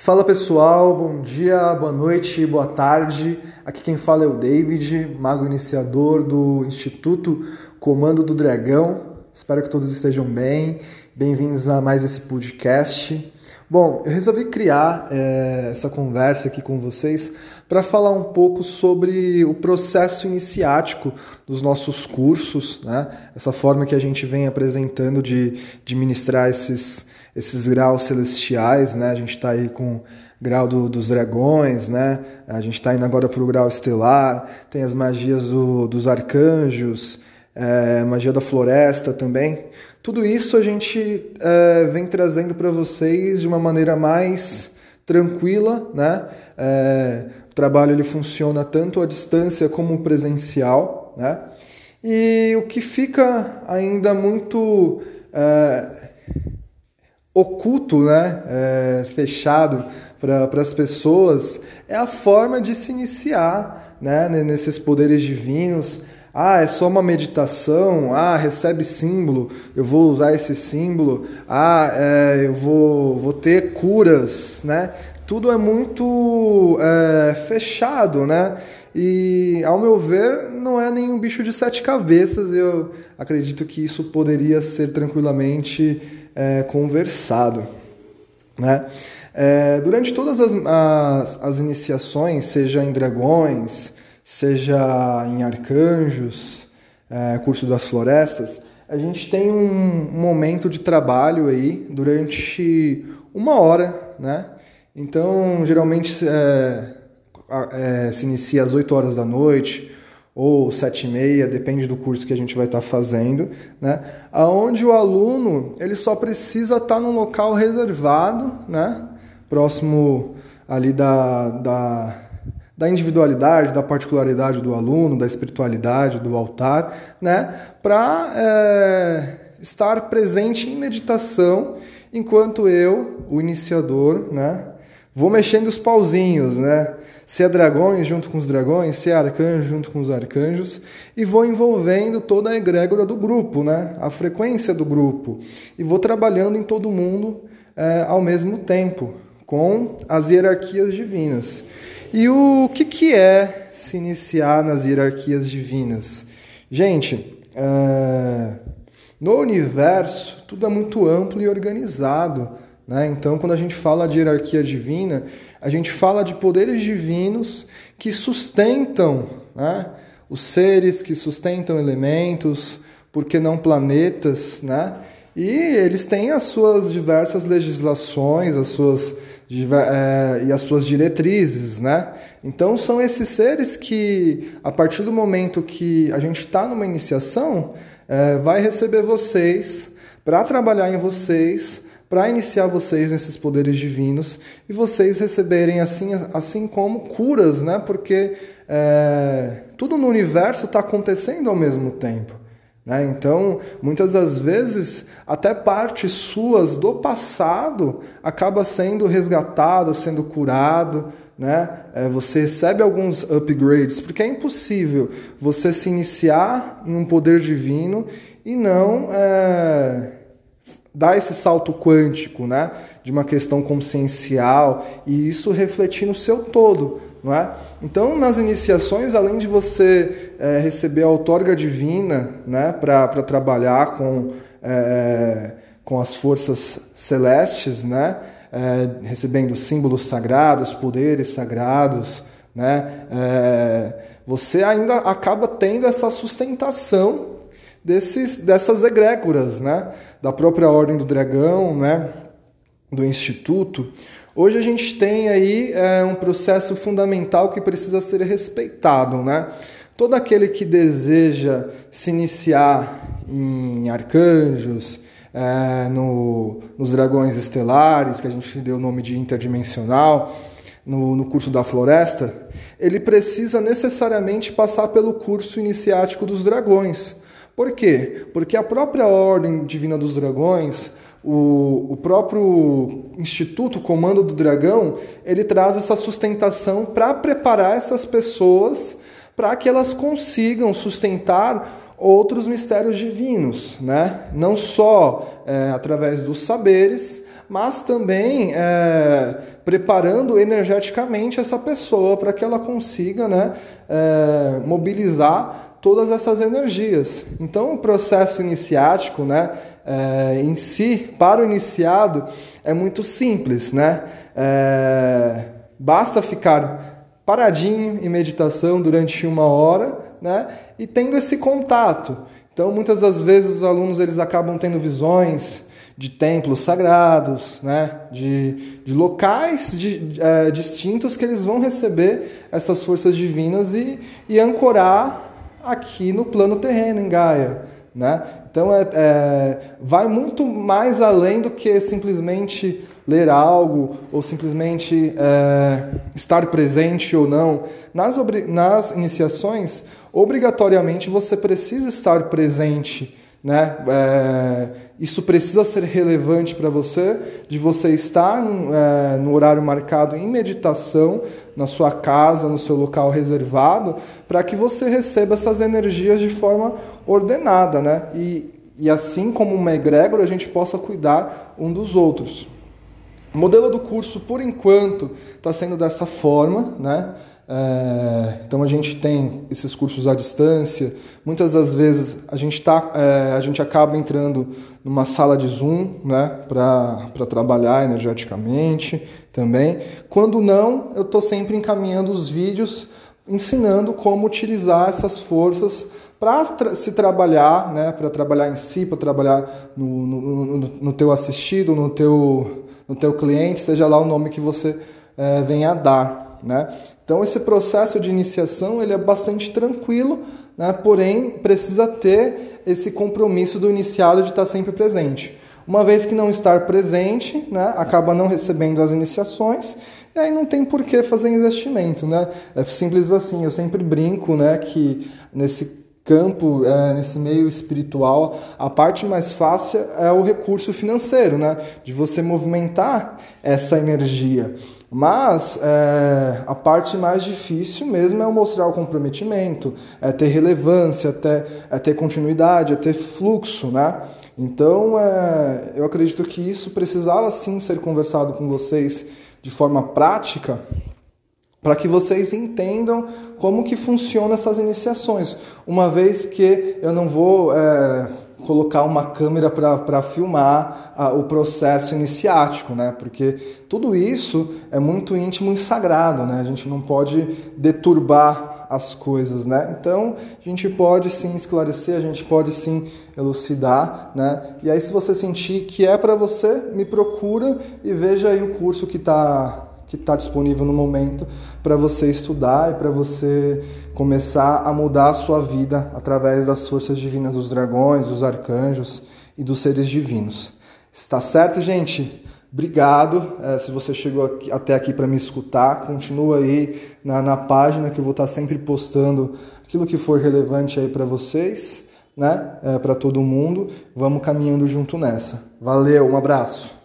Fala pessoal, bom dia, boa noite, boa tarde. Aqui quem fala é o David, mago iniciador do Instituto Comando do Dragão. Espero que todos estejam bem. Bem-vindos a mais esse podcast. Bom, eu resolvi criar é, essa conversa aqui com vocês para falar um pouco sobre o processo iniciático dos nossos cursos, né? essa forma que a gente vem apresentando de, de ministrar esses, esses graus celestiais. Né? A gente está aí com o grau do, dos dragões, né? a gente está indo agora para o grau estelar, tem as magias do, dos arcanjos, é, magia da floresta também. Tudo isso a gente é, vem trazendo para vocês de uma maneira mais tranquila, né? É, o trabalho ele funciona tanto à distância como presencial, né? E o que fica ainda muito é, oculto, né? É, fechado para as pessoas é a forma de se iniciar, né? Nesses poderes divinos ah, é só uma meditação. Ah, recebe símbolo. Eu vou usar esse símbolo. Ah, é, eu vou, vou ter curas, né? Tudo é muito é, fechado, né? E, ao meu ver, não é nenhum bicho de sete cabeças. Eu acredito que isso poderia ser tranquilamente é, conversado, né? É, durante todas as, as, as iniciações, seja em dragões, seja em Arcanjos, é, curso das florestas, a gente tem um momento de trabalho aí durante uma hora, né? Então, geralmente é, é, se inicia às 8 horas da noite ou sete e meia, depende do curso que a gente vai estar tá fazendo, né? Aonde o aluno ele só precisa estar tá num local reservado, né? Próximo ali da, da da individualidade, da particularidade do aluno, da espiritualidade, do altar, né? Para é, estar presente em meditação, enquanto eu, o iniciador, né? Vou mexendo os pauzinhos, né? Se é dragões junto com os dragões, se é arcanjo junto com os arcanjos, e vou envolvendo toda a egrégora do grupo, né? A frequência do grupo. E vou trabalhando em todo mundo é, ao mesmo tempo, com as hierarquias divinas. E o que, que é se iniciar nas hierarquias divinas? Gente, é... no universo tudo é muito amplo e organizado. Né? Então, quando a gente fala de hierarquia divina, a gente fala de poderes divinos que sustentam né? os seres, que sustentam elementos, por que não planetas, né? E eles têm as suas diversas legislações, as suas é, e as suas diretrizes, né? Então são esses seres que, a partir do momento que a gente está numa iniciação, é, vai receber vocês para trabalhar em vocês, para iniciar vocês nesses poderes divinos e vocês receberem assim, assim como curas, né? Porque é, tudo no universo está acontecendo ao mesmo tempo. Né? Então, muitas das vezes, até partes suas do passado acaba sendo resgatado, sendo curado. Né? É, você recebe alguns upgrades, porque é impossível você se iniciar em um poder divino e não é, dar esse salto quântico né? de uma questão consciencial e isso refletir no seu todo. Não é? Então, nas iniciações, além de você é, receber a outorga divina né, para trabalhar com, é, com as forças celestes, né, é, recebendo símbolos sagrados, poderes sagrados, né, você ainda acaba tendo essa sustentação desses, dessas egrégoras, né, da própria Ordem do Dragão, né, do Instituto. Hoje a gente tem aí é, um processo fundamental que precisa ser respeitado, né? Todo aquele que deseja se iniciar em arcanjos, é, no, nos dragões estelares, que a gente deu o nome de interdimensional, no, no curso da floresta, ele precisa necessariamente passar pelo curso iniciático dos dragões. Por quê? Porque a própria ordem divina dos dragões o, o próprio Instituto Comando do Dragão, ele traz essa sustentação para preparar essas pessoas para que elas consigam sustentar outros mistérios divinos, né? não só é, através dos saberes, mas também é, preparando energeticamente essa pessoa para que ela consiga né, é, mobilizar todas essas energias. Então, o processo iniciático, né, é, em si, para o iniciado, é muito simples, né? É, basta ficar paradinho em meditação durante uma hora, né? E tendo esse contato. Então, muitas das vezes os alunos eles acabam tendo visões de templos sagrados, né? de, de locais de, é, distintos que eles vão receber essas forças divinas e, e ancorar aqui no plano terreno, em Gaia. Né? Então é, é, vai muito mais além do que simplesmente ler algo ou simplesmente é, estar presente ou não. Nas, nas iniciações, obrigatoriamente você precisa estar presente né? É, isso precisa ser relevante para você, de você estar é, no horário marcado em meditação, na sua casa, no seu local reservado, para que você receba essas energias de forma ordenada, né? E, e assim como uma egrégora, a gente possa cuidar um dos outros. O modelo do curso, por enquanto, está sendo dessa forma, né? É, então a gente tem esses cursos à distância. Muitas das vezes a gente tá, é, a gente acaba entrando numa sala de Zoom, né, para trabalhar energeticamente também. Quando não, eu estou sempre encaminhando os vídeos ensinando como utilizar essas forças para tra se trabalhar, né, para trabalhar em si, para trabalhar no, no, no, no, teu assistido, no teu, no teu cliente, seja lá o nome que você é, venha dar. Né? Então esse processo de iniciação ele é bastante tranquilo, né? porém precisa ter esse compromisso do iniciado de estar sempre presente. Uma vez que não estar presente, né? acaba não recebendo as iniciações e aí não tem por que fazer investimento. Né? É simples assim, eu sempre brinco né, que nesse campo, é, nesse meio espiritual, a parte mais fácil é o recurso financeiro, né? de você movimentar essa energia. Mas é, a parte mais difícil mesmo é mostrar o comprometimento, é ter relevância, é ter, é ter continuidade, é ter fluxo, né? Então, é, eu acredito que isso precisava sim ser conversado com vocês de forma prática, para que vocês entendam como que funcionam essas iniciações. Uma vez que eu não vou é, colocar uma câmera para filmar a, o processo iniciático, né? Porque tudo isso é muito íntimo e sagrado, né? A gente não pode deturbar as coisas, né? Então, a gente pode sim esclarecer, a gente pode sim elucidar, né? E aí, se você sentir que é para você, me procura e veja aí o curso que está que está disponível no momento para você estudar e para você começar a mudar a sua vida através das forças divinas dos dragões, dos arcanjos e dos seres divinos. Está certo, gente? Obrigado. É, se você chegou aqui, até aqui para me escutar, continua aí na, na página que eu vou estar sempre postando aquilo que for relevante aí para vocês, né? É, para todo mundo. Vamos caminhando junto nessa. Valeu, um abraço.